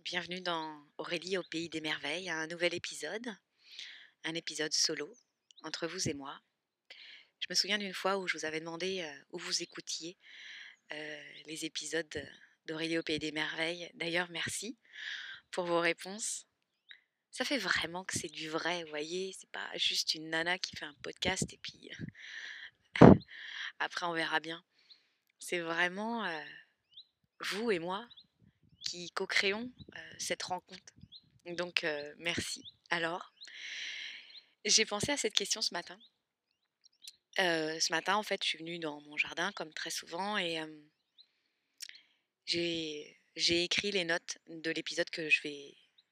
bienvenue dans Aurélie au pays des merveilles, un nouvel épisode, un épisode solo entre vous et moi. Je me souviens d'une fois où je vous avais demandé euh, où vous écoutiez euh, les épisodes d'Aurélie au pays des merveilles. D'ailleurs, merci pour vos réponses. Ça fait vraiment que c'est du vrai, vous voyez, c'est pas juste une nana qui fait un podcast et puis après on verra bien. C'est vraiment euh, vous et moi qui co-créons cette rencontre. Donc, merci. Alors, j'ai pensé à cette question ce matin. ce matin, en fait, je suis venue dans mon jardin, comme très souvent, et j'ai écrit les notes de l'épisode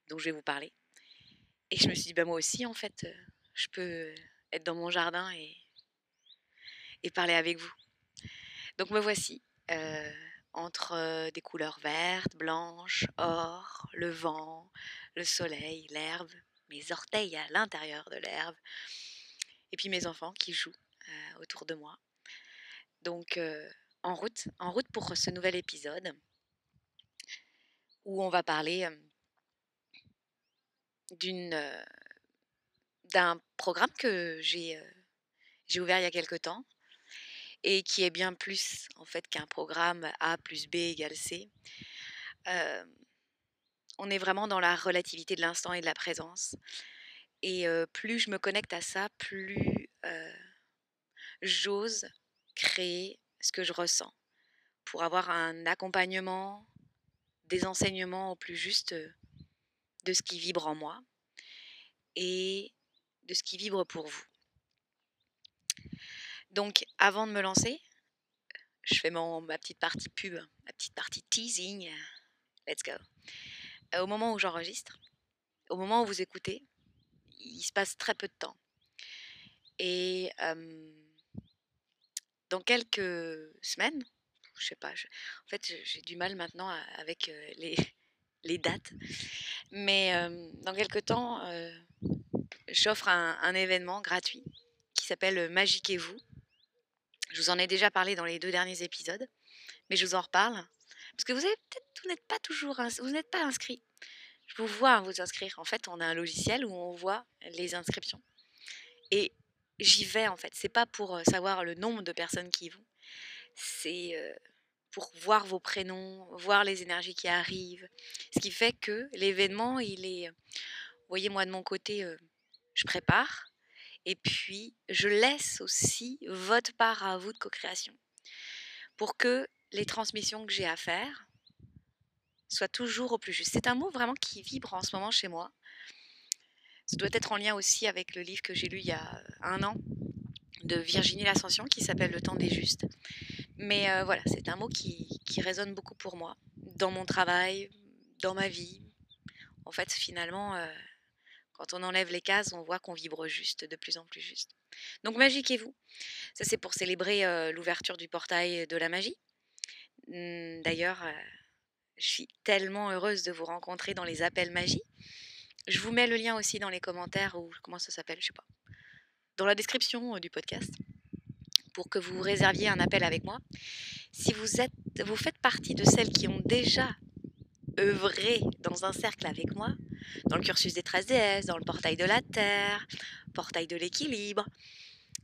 dont je vais vous parler. Et je me suis dit, bah, moi aussi, en fait, je peux être dans mon jardin et parler avec vous. Donc, me voici entre des couleurs vertes, blanches, or, le vent, le soleil, l'herbe, mes orteils à l'intérieur de l'herbe, et puis mes enfants qui jouent autour de moi. Donc en route, en route pour ce nouvel épisode où on va parler d'une d'un programme que j'ai j'ai ouvert il y a quelque temps et qui est bien plus en fait qu'un programme A plus B égale C. on est vraiment dans la relativité de l'instant et de la présence. Et plus je me connecte à ça, plus j'ose créer ce que je ressens pour avoir un accompagnement, des enseignements au plus juste de ce qui vibre en moi et de ce qui vibre pour vous. Donc, avant de me lancer, je fais mon, ma petite partie pub, ma petite partie teasing. Let's go. Euh, au moment où j'enregistre, au moment où vous écoutez, il se passe très peu de temps. Et dans quelques semaines, je sais pas, en fait j'ai du mal maintenant avec euh, les, les, dates, mais dans quelques temps, euh, j'offre un, événement gratuit qui s'appelle Magique et vous je vous en ai déjà parlé dans les deux derniers épisodes, mais je vous en reparle. Parce que vous n'êtes pas toujours, inscrit. Je vous vois vous inscrire. En fait, on a un logiciel où on voit les inscriptions. Et j'y vais en fait. C'est pas pour euh, savoir le nombre de personnes qui y vont. C'est euh, pour voir vos prénoms, voir les énergies qui arrivent. Ce qui fait que l'événement, il est. Vous voyez, moi de mon côté, euh, je prépare. Et puis, je laisse aussi votre part à vous de co-création pour que les transmissions que j'ai à faire soient toujours au plus juste. C'est un mot vraiment qui vibre en ce moment chez moi. Ça doit être en lien aussi avec le livre que j'ai lu il y a un an de Virginie L'Ascension qui s'appelle Le temps des justes. Mais euh, voilà, c'est un mot qui, résonne beaucoup pour moi, dans mon travail, dans ma vie. En fait, finalement, euh, quand on enlève les cases, on voit qu'on vibre juste, de plus en plus juste. Donc magiquez-vous. Ça c'est pour célébrer euh, l'ouverture du portail de la magie. Mmh, d'ailleurs, euh, je suis tellement heureuse de vous rencontrer dans les appels magie. Je vous mets le lien aussi dans les commentaires ou comment ça s'appelle, je sais pas. Dans la description euh, du podcast pour que vous réserviez un appel avec moi. Si vous êtes vous faites partie de celles qui ont déjà œuvrer dans un cercle avec moi, dans le cursus des 13 DS, dans le portail de la Terre, portail de l'équilibre,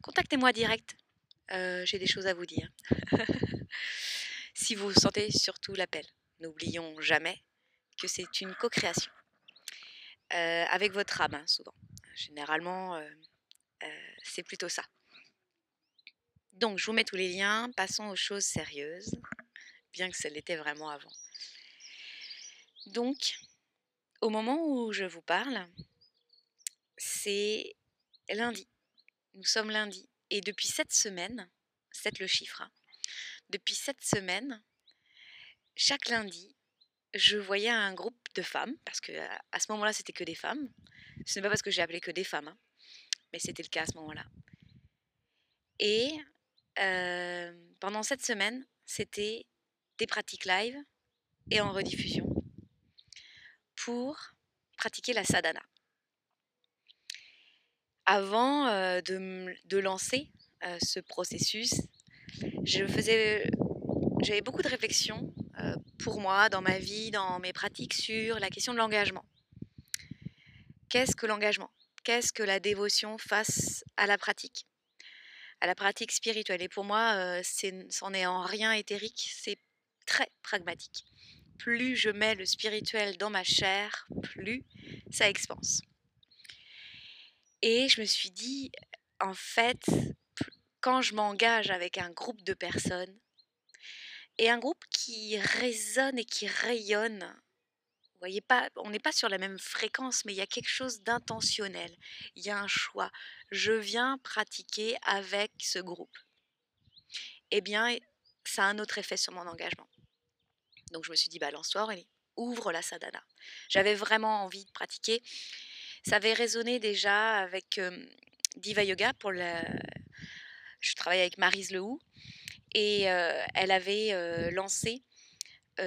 contactez-moi direct. Euh, j'ai des choses à vous dire. si vous sentez surtout l'appel, n'oublions jamais que c'est une co-création. Euh, avec votre âme, hein, souvent. Généralement, euh, c'est plutôt ça. Donc, je vous mets tous les liens. Passons aux choses sérieuses, bien que ça l'était vraiment avant. Donc, au moment où je vous parle, c'est lundi. Nous sommes lundi. Et depuis cette semaine, c'est le chiffre, hein, depuis cette semaine, chaque lundi, je voyais un groupe de femmes, parce que à ce moment-là, c'était que des femmes. Ce n'est pas parce que j'ai appelé que des femmes, hein, mais c'était le cas à ce moment-là. Et euh, pendant cette semaine, c'était des pratiques live et en rediffusion pour pratiquer la sadhana. Avant euh, de, lancer euh, ce processus, j'avais beaucoup de réflexions euh, pour moi, dans ma vie, dans mes pratiques, sur la question de l'engagement. Qu'est-ce que l'engagement? Qu'est-ce que la dévotion face à la pratique? À la pratique spirituelle. Et pour moi, c'en est en rien éthérique, c'est très pragmatique. Plus je mets le spirituel dans ma chair, plus ça expanse. Et je me suis dit, en fait, quand je m'engage avec un groupe de personnes, et un groupe qui résonne et qui rayonne, vous voyez pas, on n'est pas sur la même fréquence, mais il y a quelque chose d'intentionnel. Il y a un choix. Je viens pratiquer avec ce groupe. Eh bien, ça a un autre effet sur mon engagement. Donc je me suis dit, balance-toi ouvre la sadhana. J'avais vraiment envie de pratiquer. Ça avait résonné déjà avec Diva Yoga pour. Je travaille avec Marise Lehou et elle avait lancé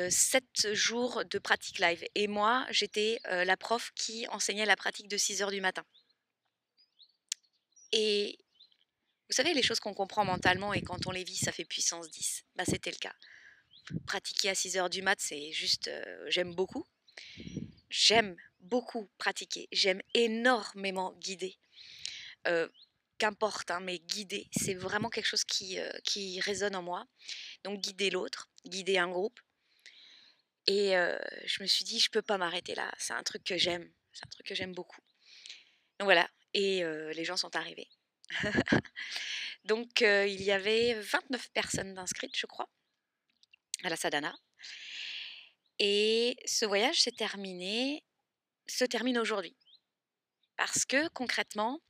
sept jours de pratique live. Et moi, j'étais la prof qui enseignait la pratique de 6 heures du matin. Et vous savez, les choses qu'on comprend mentalement et quand on les vit, ça fait puissance 10. Bah, C'était le cas. Pratiquer à 6 heures du mat, c'est juste, j'aime beaucoup. J'aime beaucoup pratiquer. J'aime énormément guider. Qu'importe, hein, mais guider, c'est vraiment quelque chose qui, qui résonne en moi. Donc guider l'autre, guider un groupe. Et je me suis dit, je peux pas m'arrêter là. C'est un truc que j'aime. C'est un truc que j'aime beaucoup. Donc voilà. Et les gens sont arrivés. Donc il y avait 29 personnes inscrites, je crois, à la sadhana. Et ce voyage s'est terminé, se termine aujourd'hui. Parce que concrètement,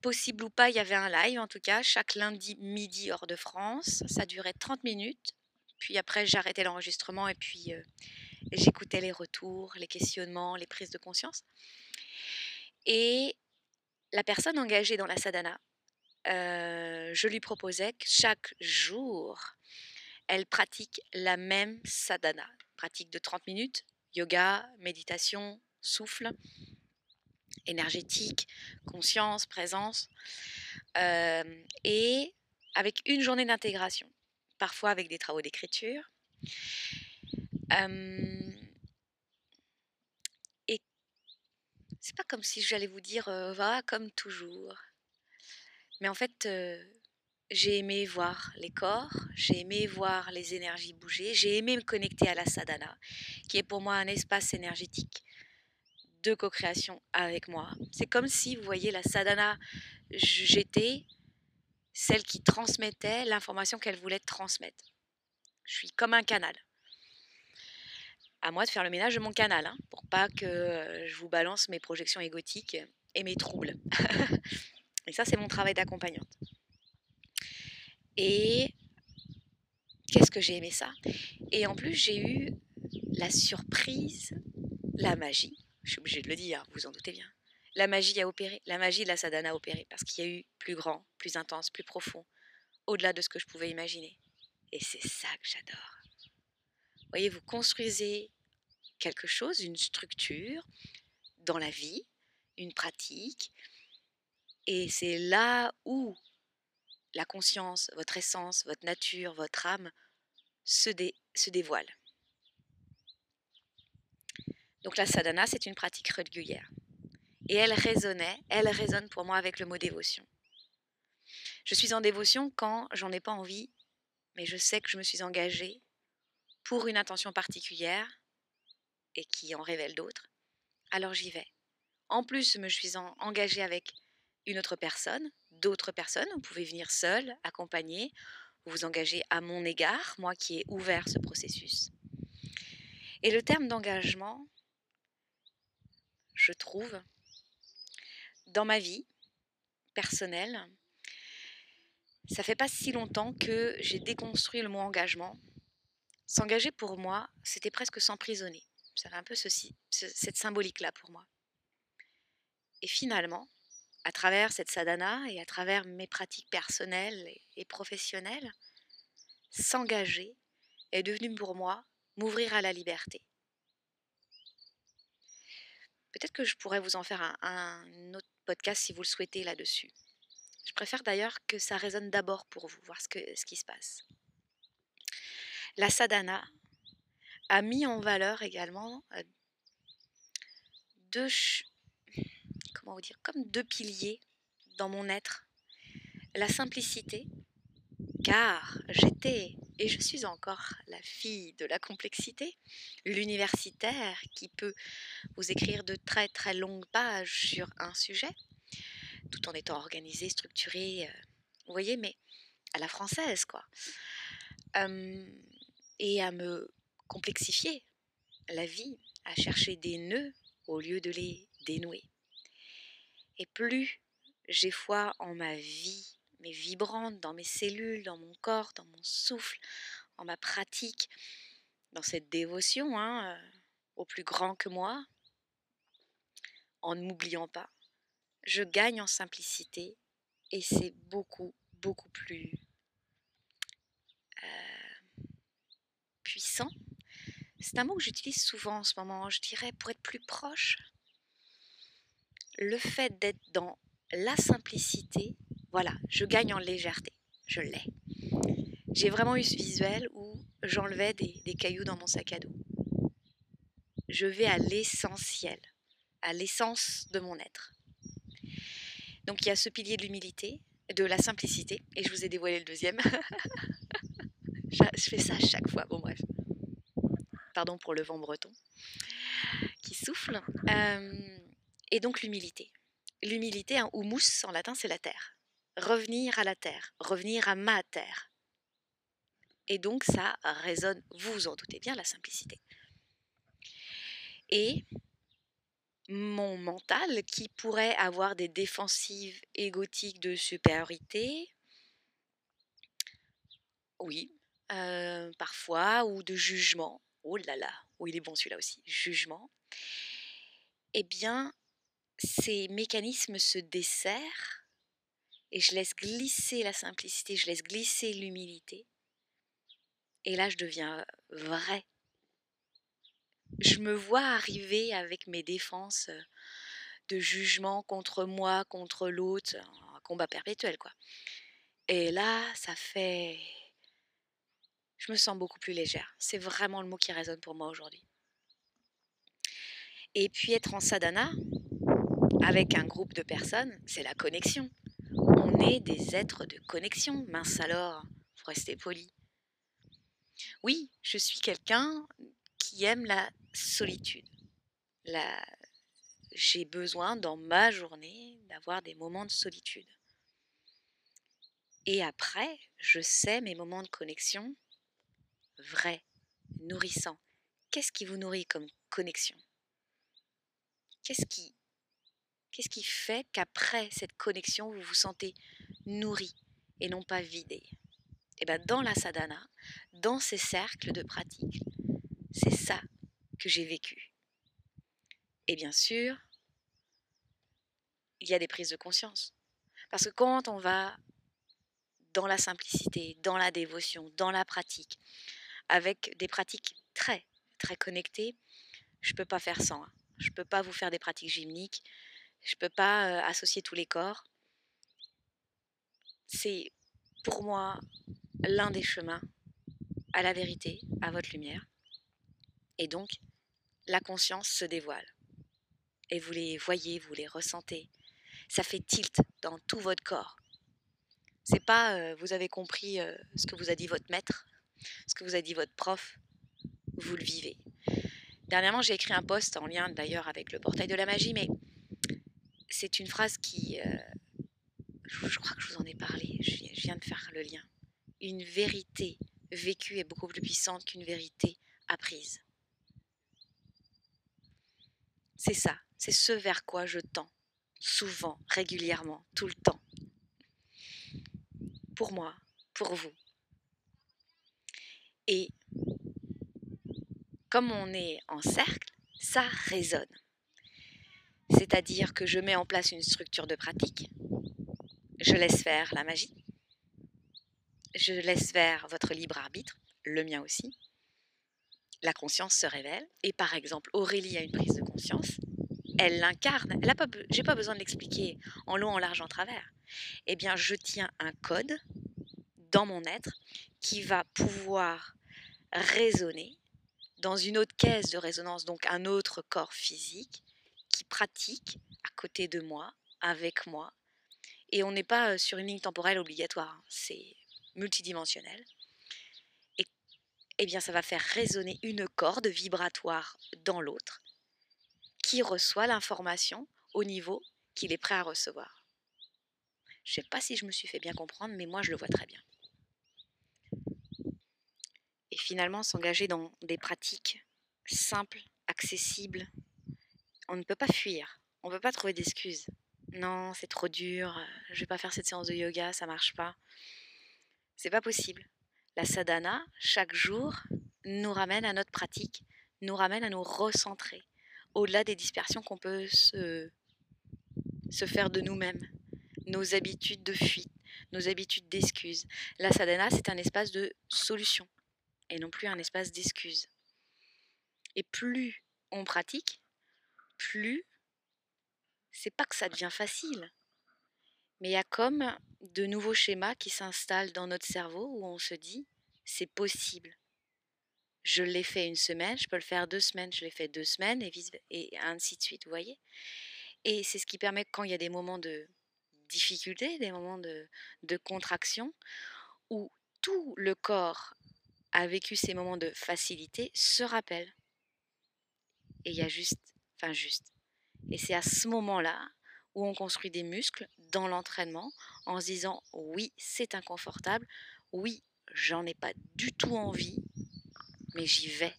possible ou pas, il y avait un live en tout cas, chaque lundi midi hors de France. Ça durait 30 minutes. Puis après, j'arrêtais l'enregistrement et puis j'écoutais les retours, les questionnements, les prises de conscience. Et la personne engagée dans la sadhana, je lui proposais que chaque jour, elle pratique la même sadhana. Pratique de 30 minutes, yoga, méditation, souffle, énergétique, conscience, présence, et avec une journée d'intégration parfois avec des travaux d'écriture. et c'est pas comme si j'allais vous dire va comme toujours. Mais en fait, j'ai aimé voir les corps, j'ai aimé voir les énergies bouger, j'ai aimé me connecter à la sadhana, qui est pour moi un espace énergétique de co-création avec moi. C'est comme si, vous voyez, la sadhana, j'étais celle qui transmettait l'information qu'elle voulait transmettre. Je suis comme un canal. À moi de faire le ménage de mon canal, hein, pour pas que euh, je vous balance mes projections égotiques et mes troubles. et ça, c'est mon travail d'accompagnante. Et qu'est-ce que j'ai aimé ça? Et en plus, j'ai eu la surprise, la magie. Je suis obligée de le dire, vous en doutez bien la magie a opéré, la magie de la sadhana a opéré, parce qu'il y a eu plus grand, plus intense, plus profond, au-delà de ce que je pouvais imaginer. Et c'est ça que j'adore. Voyez, vous construisez quelque chose, une structure dans la vie, une pratique, et c'est là où la conscience, votre essence, votre nature, votre âme se, se dévoile. Donc la sadhana, c'est une pratique régulière. Et elle résonnait, elle résonne pour moi avec le mot dévotion. Je suis en dévotion quand j'en ai pas envie, mais je sais que je me suis engagée pour une intention particulière et qui en révèle d'autres. Alors j'y vais. En plus, je me suis engagée avec une autre personne, d'autres personnes. Vous pouvez venir seul, accompagner, vous engager à mon égard, moi qui ai ouvert ce processus. Et le terme d'engagement, je trouve, dans ma vie personnelle, ça fait pas si longtemps que j'ai déconstruit le mot engagement. S'engager pour moi, c'était presque s'emprisonner. J'avais un peu ceci, cette symbolique-là pour moi. Et finalement, à travers cette sadhana et à travers mes pratiques personnelles et professionnelles, s'engager est devenu pour moi m'ouvrir à la liberté. Peut-être que je pourrais vous en faire un, autre podcast si vous le souhaitez là-dessus. Je préfère d'ailleurs que ça résonne d'abord pour vous, voir ce, que, ce qui se passe. La sadhana, a mis en valeur également deux, comme deux piliers dans mon être. La simplicité, car j'étais et je suis encore la fille de la complexité, l'universitaire qui peut vous écrire de très très longues pages sur un sujet, tout en étant organisé, structuré, vous voyez, mais à la française, quoi. et à me complexifier la vie, à chercher des nœuds au lieu de les dénouer. Et plus j'ai foi en ma vie, mais vibrante dans mes cellules, dans mon corps, dans mon souffle, en ma pratique, dans cette dévotion hein, euh, au plus grand que moi, en ne m'oubliant pas, je gagne en simplicité et c'est beaucoup, beaucoup plus euh, puissant. C'est un mot que j'utilise souvent en ce moment, je dirais, pour être plus proche. Le fait d'être dans la simplicité, voilà, je gagne en légèreté, je l'ai. J'ai vraiment eu ce visuel où j'enlevais des, cailloux dans mon sac à dos. Je vais à l'essentiel, à l'essence de mon être. Donc il y a ce pilier de l'humilité, de la simplicité, et je vous ai dévoilé le deuxième. je fais ça à chaque fois, bon bref. Pardon pour le vent breton qui souffle. Euh, et donc l'humilité. L'humilité, hein, ou mousse en latin, c'est la terre. Revenir à la terre, revenir à ma terre. Et donc ça résonne, vous vous en doutez bien, la simplicité. Et mon mental qui pourrait avoir des défensives égotiques de supériorité, oui, euh, parfois, ou de jugement, oh là là, oh il est bon celui-là aussi, jugement, eh bien, ces mécanismes se desserrent et je laisse glisser la simplicité, je laisse glisser l'humilité. Et là, je deviens vrai. Je me vois arriver avec mes défenses de jugement contre moi, contre l'autre, un combat perpétuel, quoi. Et là, ça fait je me sens beaucoup plus légère. C'est vraiment le mot qui résonne pour moi aujourd'hui. Et puis être en sadhana avec un groupe de personnes, c'est la connexion. On est des êtres de connexion. Mince alors, faut rester poli. Oui, je suis quelqu'un qui aime la solitude. La... J'ai besoin dans ma journée d'avoir des moments de solitude. Et après, je sais mes moments de connexion vrai, nourrissant. Qu'est-ce qui vous nourrit comme connexion? Qu'est-ce qui, qu'est-ce qui fait qu'après cette connexion, vous vous sentez nourri et non pas vidé? Eh bien dans la sadhana, dans ces cercles de pratique, c'est ça que j'ai vécu. Et bien sûr, il y a des prises de conscience. Parce que quand on va dans la simplicité, dans la dévotion, dans la pratique, avec des pratiques très, très connectées, je ne peux pas faire sans. Hein. Je ne peux pas vous faire des pratiques gymniques. Je ne peux pas associer tous les corps. C'est pour moi l'un des chemins à la vérité, à votre lumière. Et donc, la conscience se dévoile. Et vous les voyez, vous les ressentez. Ça fait tilt dans tout votre corps. C'est pas vous avez compris ce que vous a dit votre maître, ce que vous a dit votre prof, vous le vivez. Dernièrement, j'ai écrit un post en lien d'ailleurs avec le portail de la magie, mais c'est une phrase qui... Euh, je crois que je vous en ai parlé, je viens de faire le lien. Une vérité vécue est beaucoup plus puissante qu'une vérité apprise. C'est ça, c'est ce vers quoi je tends, souvent, régulièrement, tout le temps. Pour moi, pour vous, et comme on est en cercle, ça résonne. C'est-à-dire que je mets en place une structure de pratique, je laisse faire la magie, je laisse faire votre libre arbitre, le mien aussi. La conscience se révèle. Et par exemple Aurélie a une prise de conscience, elle l'incarne, elle pas, j'ai pas besoin de l'expliquer en long, en large, en travers. Eh bien, je tiens un code dans mon être qui va pouvoir résonner dans une autre caisse de résonance, donc un autre corps physique, qui pratique à côté de moi, avec moi. Et on n'est pas sur une ligne temporelle obligatoire, hein, c'est multidimensionnel. Et eh bien, ça va faire résonner une corde vibratoire dans l'autre qui reçoit l'information au niveau qu'il est prêt à recevoir. Je ne sais pas si je me suis fait bien comprendre, mais moi je le vois très bien. Et finalement, s'engager dans des pratiques simples, accessibles, on ne peut pas fuir, on ne peut pas trouver d'excuses. Non, c'est trop dur, je ne vais pas faire cette séance de yoga, ça marche pas. C'est pas possible. La sadhana, chaque jour, nous ramène à notre pratique, nous ramène à nous recentrer, au-delà des dispersions qu'on peut se, se faire de nous-mêmes, nos habitudes de fuite, nos habitudes d'excuses. La sadhana, c'est un espace de solution et non plus un espace d'excuses. Et plus on pratique, plus c'est pas que ça devient facile, mais il y a comme de nouveaux schémas qui s'installent dans notre cerveau où on se dit c'est possible je l'ai fait une semaine, je peux le faire deux semaines, je l'ai fait deux semaines, et, ainsi de suite, vous voyez Et c'est ce qui permet quand il y a des moments de difficulté, des moments de, de contraction, où tout le corps a vécu ces moments de facilité, se rappelle. Et il y a juste, juste. Et c'est à ce moment-là où on construit des muscles dans l'entraînement en se disant oui, c'est inconfortable, oui, j'en ai pas du tout envie, mais j'y vais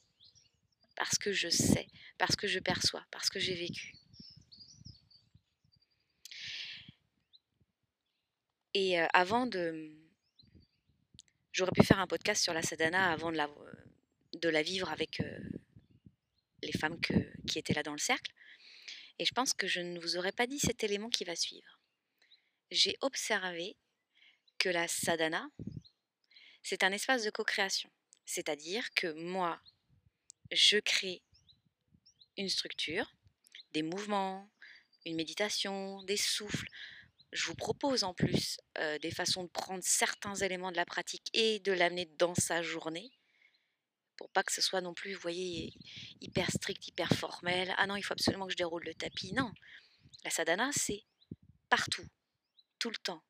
parce que je sais, parce que je perçois, parce que j'ai vécu. Et euh, avant de... J'aurais pu faire un podcast sur la sadhana avant de la, la vivre avec euh, les femmes qui étaient là dans le cercle. Et je pense que je ne vous aurais pas dit cet élément qui va suivre. J'ai observé que la sadhana, c'est un espace de co-création. C'est-à-dire que moi, je crée une structure, des mouvements, une méditation, des souffles. Je vous propose en plus euh, des façons de prendre certains éléments de la pratique et de l'amener dans sa journée pour pas que ce soit non plus, vous voyez, hyper strict, hyper formel. Ah non, il faut absolument que je déroule le tapis. Non, la sadhana, c'est partout, tout le temps.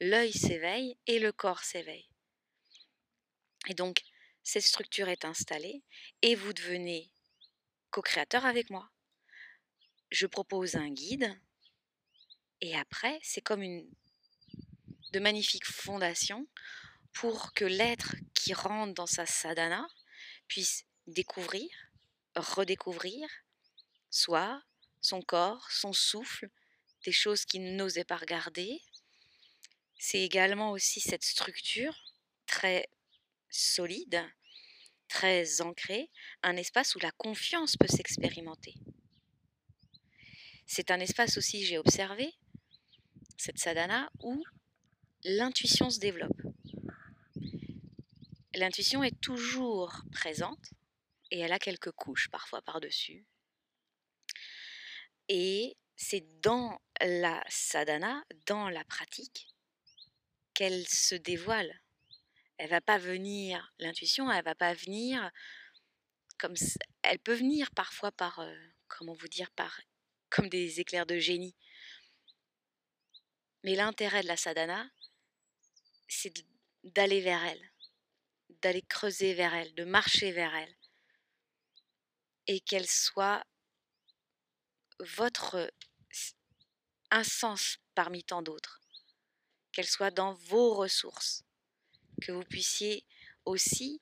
L'œil s'éveille et le corps s'éveille. Et donc, cette structure est installée et vous devenez co-créateur avec moi. Je propose un guide et après, c'est comme une de magnifiques fondations pour que l'être qui rentre dans sa sadhana puisse découvrir, redécouvrir soi, son corps, son souffle, des choses qu'il n'osait pas regarder. C'est également aussi cette structure très solide, très ancré, un espace où la confiance peut s'expérimenter. C'est un espace aussi, j'ai observé, cette sadhana, où l'intuition se développe. L'intuition est toujours présente et elle a quelques couches parfois par-dessus. Et c'est dans la sadhana, dans la pratique, qu'elle se dévoile elle va pas venir, l'intuition, elle va pas venir comme elle peut venir parfois par, euh, comment vous dire, par comme des éclairs de génie. Mais l'intérêt de la sadhana, c'est d'aller vers elle, d'aller creuser vers elle, de marcher vers elle, et qu'elle soit votre un sens parmi tant d'autres, qu'elle soit dans vos ressources que vous puissiez aussi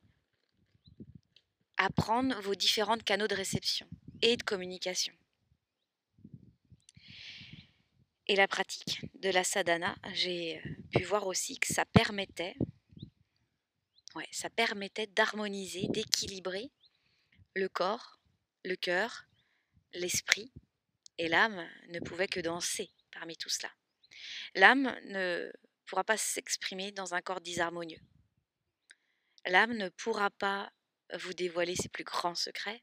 apprendre vos différents canaux de réception et de communication. Et la pratique de la sadhana, j'ai euh, pu voir aussi que ça permettait, ouais, ça permettait d'harmoniser, d'équilibrer le corps, le cœur, l'esprit, et l'âme ne pouvait que danser parmi tout cela. L'âme ne pourra pas s'exprimer dans un corps disharmonieux. L'âme ne pourra pas vous dévoiler ses plus grands secrets.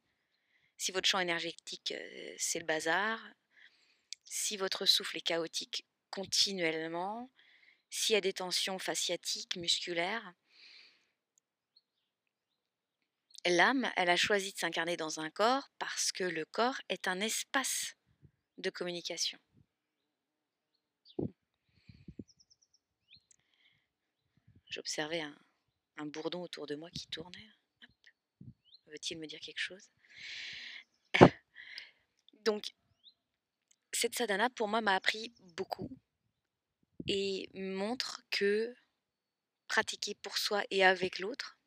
Si votre champ énergétique, euh, c'est le bazar, si votre souffle est chaotique continuellement, s'il y a des tensions fasciatiques, musculaires, l'âme, elle a choisi de s'incarner dans un corps parce que le corps est un espace de communication. J'observais un, bourdon autour de moi qui tournait. Veut-il me dire quelque chose? Donc, cette sadhana, pour moi, m'a appris beaucoup et montre que pratiquer pour soi et avec l'autre,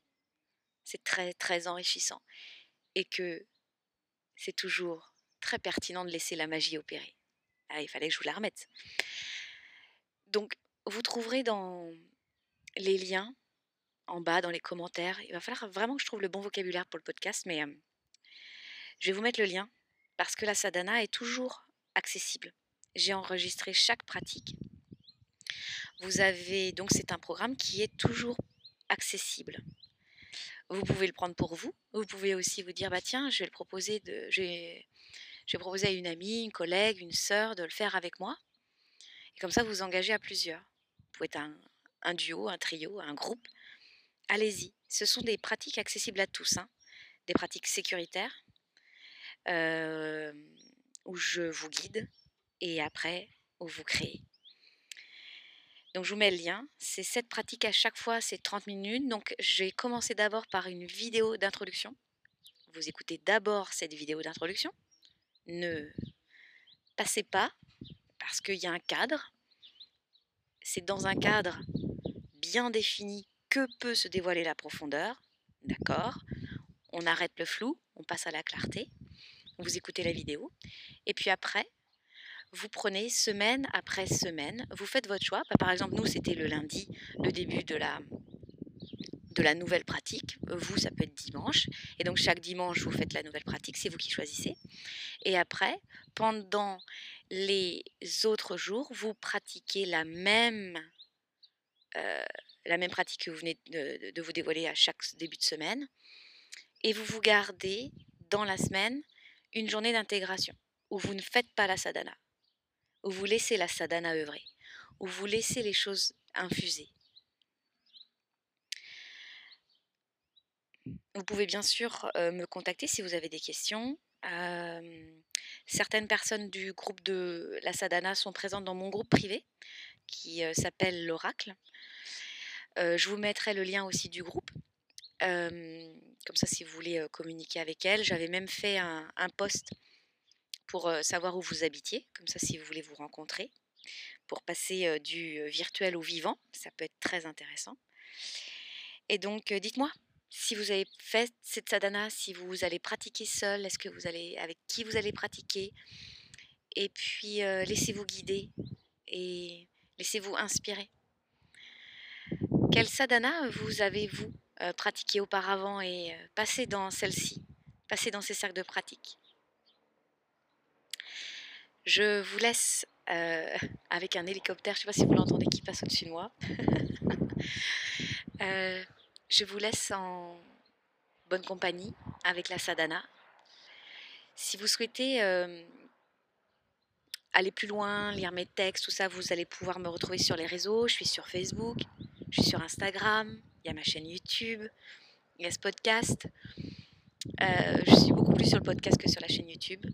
c'est très, très enrichissant. Et que c'est toujours très pertinent de laisser la magie opérer. Ah, il fallait que je vous la remette. Donc, vous trouverez dans les liens en bas, dans les commentaires. Il va falloir vraiment que je trouve le bon vocabulaire pour le podcast, mais je vais vous mettre le lien parce que la sadhana est toujours accessible. J'ai enregistré chaque pratique. Vous avez donc c'est un programme qui est toujours accessible. Vous pouvez le prendre pour vous. Vous pouvez aussi vous dire bah tiens, je vais le proposer de je vais, proposer à une amie, une collègue, une sœur de le faire avec moi. Et comme ça vous engagez à plusieurs. Vous pouvez être un, duo, un trio, un groupe. Allez-y. Ce sont des pratiques accessibles à tous, hein. des pratiques sécuritaires euh, où je vous guide et après où vous créez. Donc je vous mets le lien. C'est cette pratique à chaque fois, c'est 30 minutes. Donc j'ai commencé d'abord par une vidéo d'introduction. Vous écoutez d'abord cette vidéo d'introduction. Ne passez pas parce qu'il y a un cadre. C'est dans un cadre bien défini que peut se dévoiler la profondeur. D'accord? On arrête le flou, on passe à la clarté. Vous écoutez la vidéo. Et puis après, vous prenez semaine après semaine, vous faites votre choix. Bah, par exemple, nous, c'était le lundi, le début de la, de la nouvelle pratique. Vous, ça peut être dimanche. Et donc, chaque dimanche, vous faites la nouvelle pratique. C'est vous qui choisissez. Et après, pendant les autres jours, vous pratiquez la même, euh, la même pratique que vous venez de, de vous dévoiler à chaque début de semaine. Et vous vous gardez dans la semaine une journée d'intégration où vous ne faites pas la sadhana où vous laissez la sadhana œuvrer, où vous laissez les choses infuser. Vous pouvez bien sûr euh, me contacter si vous avez des questions. Euh, certaines personnes du groupe de la sadhana sont présentes dans mon groupe privé qui euh, s'appelle l'oracle. je vous mettrai le lien aussi du groupe. comme ça, si vous voulez communiquer avec elle, j'avais même fait un, un post pour savoir où vous habitiez, comme ça si vous voulez vous rencontrer, pour passer du virtuel au vivant, ça peut être très intéressant. Et donc dites-moi si vous avez fait cette sadhana, si vous allez pratiquer seul, est-ce que vous allez avec qui vous allez pratiquer, et puis laissez-vous guider et laissez-vous inspirer. Quelle sadhana vous avez vous pratiqué auparavant et passez dans celle-ci, passez dans ces cercles de pratique? Je vous laisse euh, avec un hélicoptère, je ne sais pas si vous l'entendez, qui passe au-dessus de moi. Euh, je vous laisse en bonne compagnie avec la sadhana. Si vous souhaitez euh, aller plus loin, lire mes textes, tout ça, vous allez pouvoir me retrouver sur les réseaux. Je suis sur Facebook, je suis sur Instagram, il y a ma chaîne YouTube, il y a ce podcast. je suis beaucoup plus sur le podcast que sur la chaîne YouTube.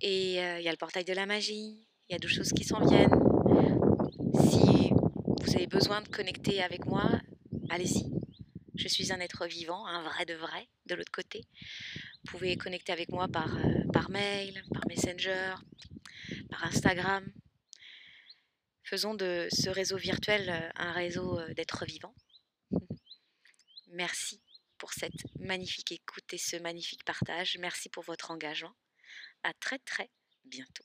Et il y a le portail de la magie, il y a d'autres choses qui s'en viennent. Si vous avez besoin de connecter avec moi, allez-y. Je suis un être vivant, un vrai de vrai, de l'autre côté. Vous pouvez connecter avec moi par, par mail, par Messenger, par Instagram. Faisons de ce réseau virtuel un réseau d'êtres vivants. Merci pour cette magnifique écoute et ce magnifique partage. Merci pour votre engagement. À très très bientôt.